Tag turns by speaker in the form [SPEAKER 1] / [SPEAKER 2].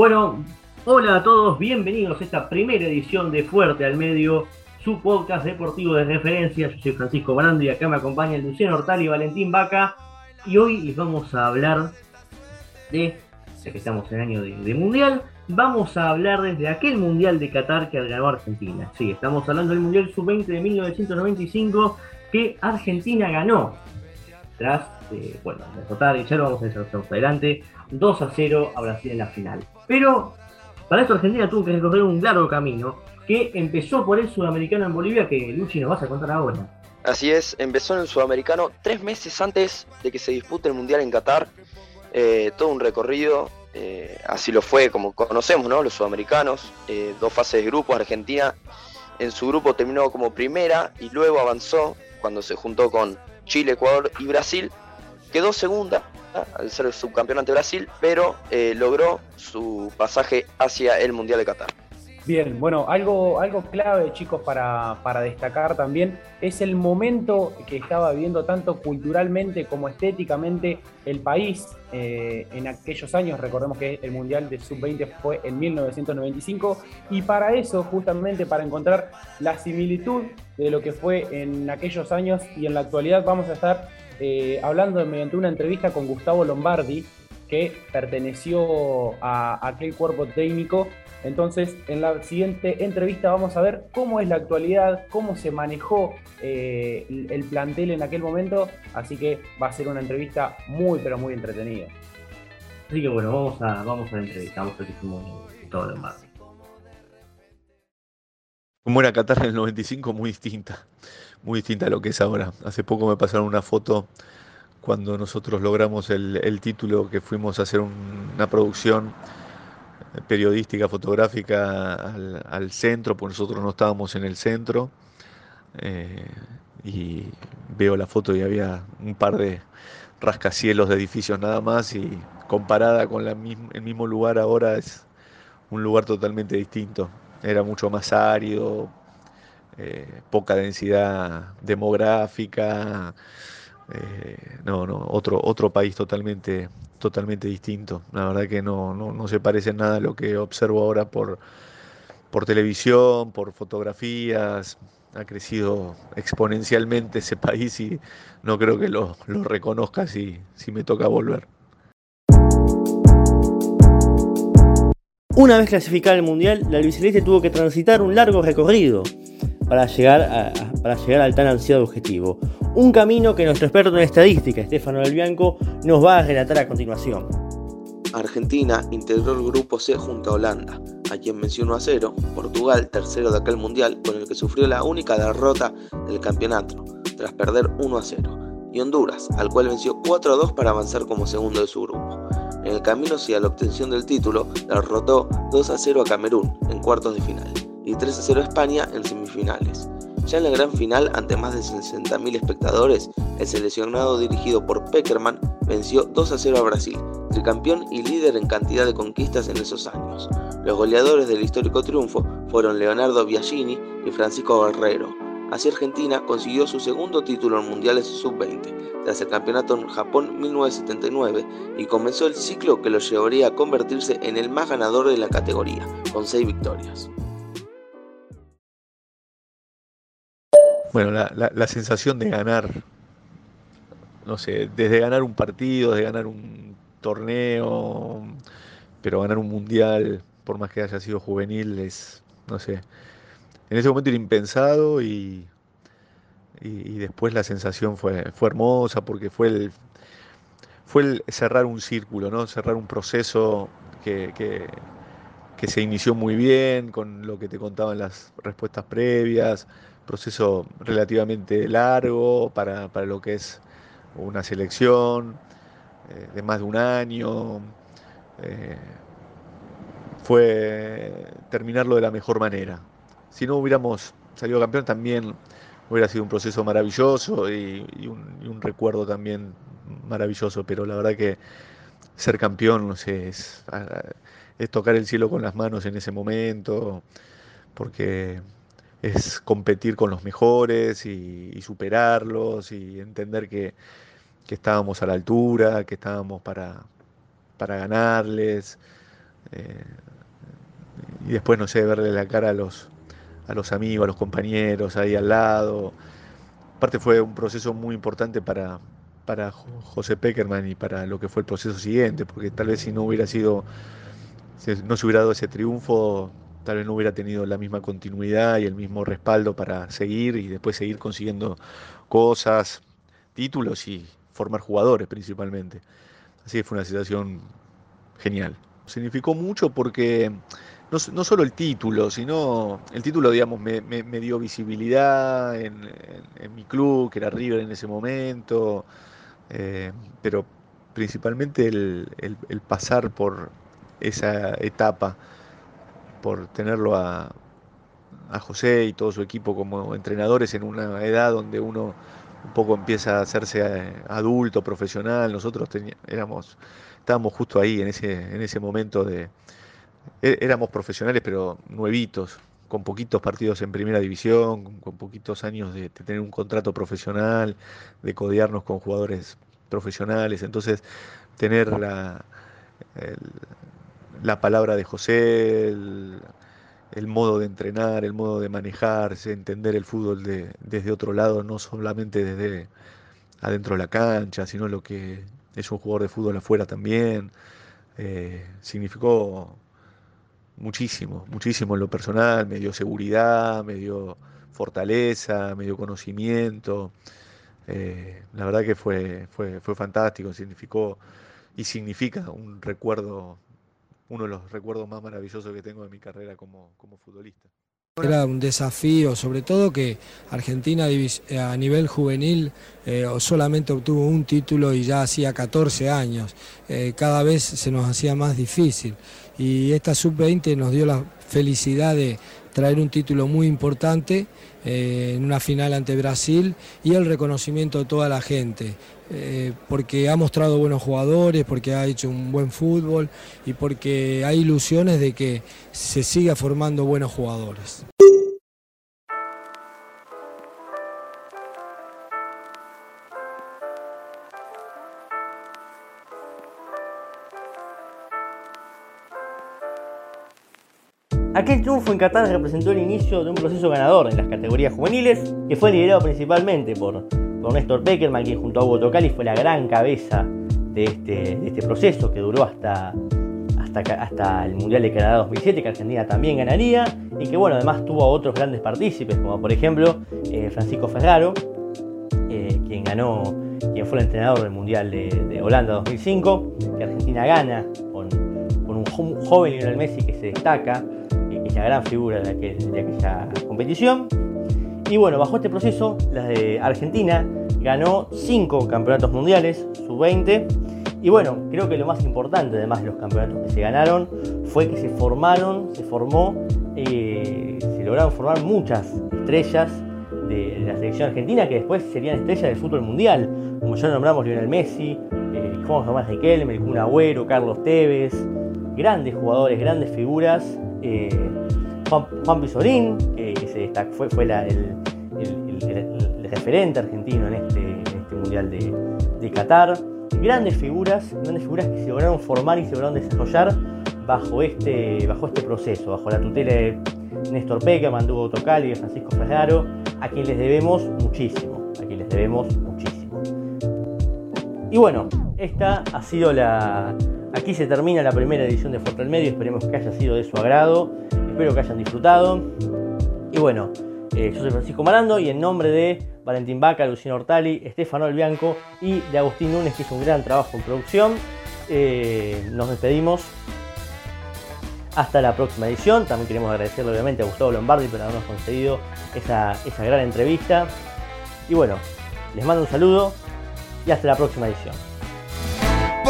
[SPEAKER 1] Bueno, hola a todos, bienvenidos a esta primera edición de Fuerte al Medio, su podcast deportivo de referencia. Yo soy Francisco Barando y acá me acompañan Luciano Hortal y Valentín Vaca. Y hoy les vamos a hablar de, ya que estamos en año de, Mundial, vamos a hablar desde aquel Mundial de Qatar que ganó Argentina. Sí, estamos hablando del Mundial Sub-20 de 1995 que Argentina ganó. Tras, eh, bueno, derrotar, y ya lo vamos a decir más adelante, 2 a 0 a Brasil en la final. Pero para esto Argentina tuvo que recorrer un largo camino que empezó por el sudamericano en Bolivia que Luchi nos vas a contar ahora.
[SPEAKER 2] Así es, empezó en el sudamericano tres meses antes de que se dispute el Mundial en Qatar. Eh, todo un recorrido, eh, así lo fue como conocemos, ¿no? Los sudamericanos, eh, dos fases de grupo, Argentina en su grupo terminó como primera y luego avanzó cuando se juntó con Chile, Ecuador y Brasil. Quedó segunda al ser subcampeón ante Brasil, pero logró su pasaje hacia el Mundial de Qatar.
[SPEAKER 3] Bien, bueno, algo, algo clave, chicos, para, destacar también es el momento que estaba viviendo tanto culturalmente como estéticamente el país eh, en aquellos años. Recordemos que el Mundial de Sub-20 fue en 1995 y para eso, justamente para encontrar la similitud de lo que fue en aquellos años y en la actualidad, vamos a estar eh, hablando mediante una entrevista con Gustavo Lombardi, que perteneció a aquel cuerpo técnico entonces, en la siguiente entrevista vamos a ver cómo es la actualidad, cómo se manejó eh, el plantel en aquel momento, así que va a ser una entrevista muy, pero muy entretenida.
[SPEAKER 1] Así que bueno, vamos a, vamos a la entrevista, vamos a ver si todo lo más.
[SPEAKER 4] Como era Qatar en el 95, muy distinta, muy distinta a lo que es ahora. Hace poco me pasaron una foto cuando nosotros logramos el, título que fuimos a hacer una producción periodística fotográfica al, centro, porque nosotros no estábamos en el centro. Eh, y veo la foto y había un par de rascacielos de edificios nada más y comparada con la el mismo lugar ahora es un lugar totalmente distinto. Era mucho más árido, eh, poca densidad demográfica, eh, no, no, otro, otro país totalmente, totalmente distinto. La verdad que no, no, se parece nada a lo que observo ahora por, por televisión, por fotografías. Ha crecido exponencialmente ese país y no creo que lo, lo reconozca si, si me toca volver.
[SPEAKER 1] Una vez clasificada al Mundial, la albiceleste tuvo que transitar un largo recorrido para llegar, para llegar al tan ansiado objetivo. Un camino que nuestro experto en estadística, Estefano Del Bianco, nos va a relatar a continuación.
[SPEAKER 5] Argentina integró el grupo C junto a Holanda, a quien venció 1 a 0, Portugal, tercero de aquel mundial, con el que sufrió la única derrota del campeonato, tras perder 1 a 0, y Honduras, al cual venció 4 a 2 para avanzar como segundo de su grupo. En el camino hacia la obtención del título, derrotó 2 a 0 a Camerún en cuartos de final y 3 a 0 a España en semifinales. Ya en la gran final, ante más de 60.000 espectadores, el seleccionado dirigido por Peckerman venció 2 a 0 a Brasil, tricampeón y líder en cantidad de conquistas en esos años. Los goleadores del histórico triunfo fueron Leonardo Biagini y Francisco Guerrero. Así Argentina consiguió su segundo título en Mundiales Sub-20, tras el campeonato en Japón 1979, y comenzó el ciclo que lo llevaría a convertirse en el más ganador de la categoría, con 6 victorias.
[SPEAKER 4] Bueno, la, sensación de ganar, no sé, desde ganar un partido, de ganar un torneo, pero ganar un mundial, por más que haya sido juvenil, es, no sé, en ese momento era impensado y, y, después la sensación fue, fue hermosa porque fue el, fue el cerrar un círculo, ¿no? cerrar un proceso que, que se inició muy bien con lo que te contaban las respuestas previas proceso relativamente largo para, lo que es una selección eh, de más de un año. eh, fue terminarlo de la mejor manera. Si no hubiéramos salido campeón también hubiera sido un proceso maravilloso y, un, recuerdo también maravilloso, pero la verdad que ser campeón no sé, es, es tocar el cielo con las manos en ese momento, porque es competir con los mejores y, superarlos y entender que, estábamos a la altura, que estábamos para, para ganarles. Eh, y después, no sé, verle la cara a los, a los amigos, a los compañeros ahí al lado. Aparte fue un proceso muy importante para, para José Peckerman y para lo que fue el proceso siguiente, porque tal vez si no hubiera sido, si no se hubiera dado ese triunfo, tal vez no hubiera tenido la misma continuidad y el mismo respaldo para seguir y después seguir consiguiendo cosas, títulos y formar jugadores principalmente. Así que fue una situación genial. Significó mucho porque no, solo el título, sino el título, digamos, me, dio visibilidad en, mi club, que era River en ese momento, eh, pero principalmente el, pasar por esa etapa, por tenerlo a, José y todo su equipo como entrenadores en una edad donde uno un poco empieza a hacerse eh, adulto, profesional, nosotros éramos, estábamos justo ahí en ese, en ese momento de, e-, éramos profesionales, pero nuevitos, con poquitos partidos en primera división, con poquitos años de, tener un contrato profesional, de codearnos con jugadores profesionales. Entonces, tener la, la palabra de José, el, modo de entrenar, el modo de manejarse, entender el fútbol desde otro lado, no solamente desde adentro de la cancha, sino lo que es un jugador de fútbol afuera también, eh, significó muchísimo, muchísimo en lo personal, me dio seguridad, me dio fortaleza, me dio conocimiento. Eh, la verdad que fue, fue, fue fantástico, significó y significa un recuerdo, uno de los recuerdos más maravillosos que tengo de mi carrera como, como futbolista.
[SPEAKER 6] Era un desafío, sobre todo que Argentina a nivel juvenil eh, solamente obtuvo un título y ya hacía 14 años. Eh, cada vez se nos hacía más difícil y esta sub-20 nos dio la felicidad de traer un título muy importante eh, en una final ante Brasil y el reconocimiento de toda la gente, eh, porque ha mostrado buenos jugadores, porque ha hecho un buen fútbol y porque hay ilusiones de que se siga formando buenos jugadores.
[SPEAKER 1] Aquel triunfo en Qatar representó el inicio de un proceso ganador en las categorías juveniles, que fue liderado principalmente por, Néstor Peckerman, quien junto a Hugo Tocali fue la gran cabeza de este, este proceso que duró hasta, hasta, el Mundial de Canadá 2007, que Argentina también ganaría, y que bueno, además tuvo a otros grandes partícipes, como por ejemplo eh, Francisco Ferraro, eh, quien ganó, quien fue el entrenador del Mundial de, Holanda 2005, que Argentina gana con, con un joven Lionel Messi que se destaca la gran figura de, aquella competición. Y bueno, bajo este proceso, la de Argentina ganó 5 campeonatos mundiales, sub-20. Y bueno, creo que lo más importante, además de los campeonatos que se ganaron, fue que se formaron, se formó, eh, se lograron formar muchas estrellas de, la selección argentina que después serían estrellas del fútbol mundial. Como ya nombramos Lionel Messi, eh, Juan Tomás Riquelme, Agüero, Carlos Tevez, grandes jugadores, grandes figuras eh, Juan, Pizorín, que, fue, el, referente argentino en este, este Mundial de, Qatar. Grandes figuras, grandes figuras que se lograron formar y se lograron desarrollar bajo este, este proceso, bajo la tutela de Néstor Peque, Mandugo Tocali y de Francisco Ferraro, a quien les debemos muchísimo, a quien les debemos muchísimo. Y bueno, esta ha sido la, Aquí se termina la primera edición de Fuerte al Medio, esperemos que haya sido de su agrado, espero que hayan disfrutado. Y bueno, eh, yo soy Francisco Marando y en nombre de Valentín Vaca, Luciano Ortali, Estefano Albianco y de Agustín Núñez, que hizo un gran trabajo en producción, eh, nos despedimos. Hasta la próxima edición. También queremos agradecerle obviamente a Gustavo Lombardi por habernos concedido esa, esa gran entrevista. Y bueno, les mando un saludo y hasta la próxima edición.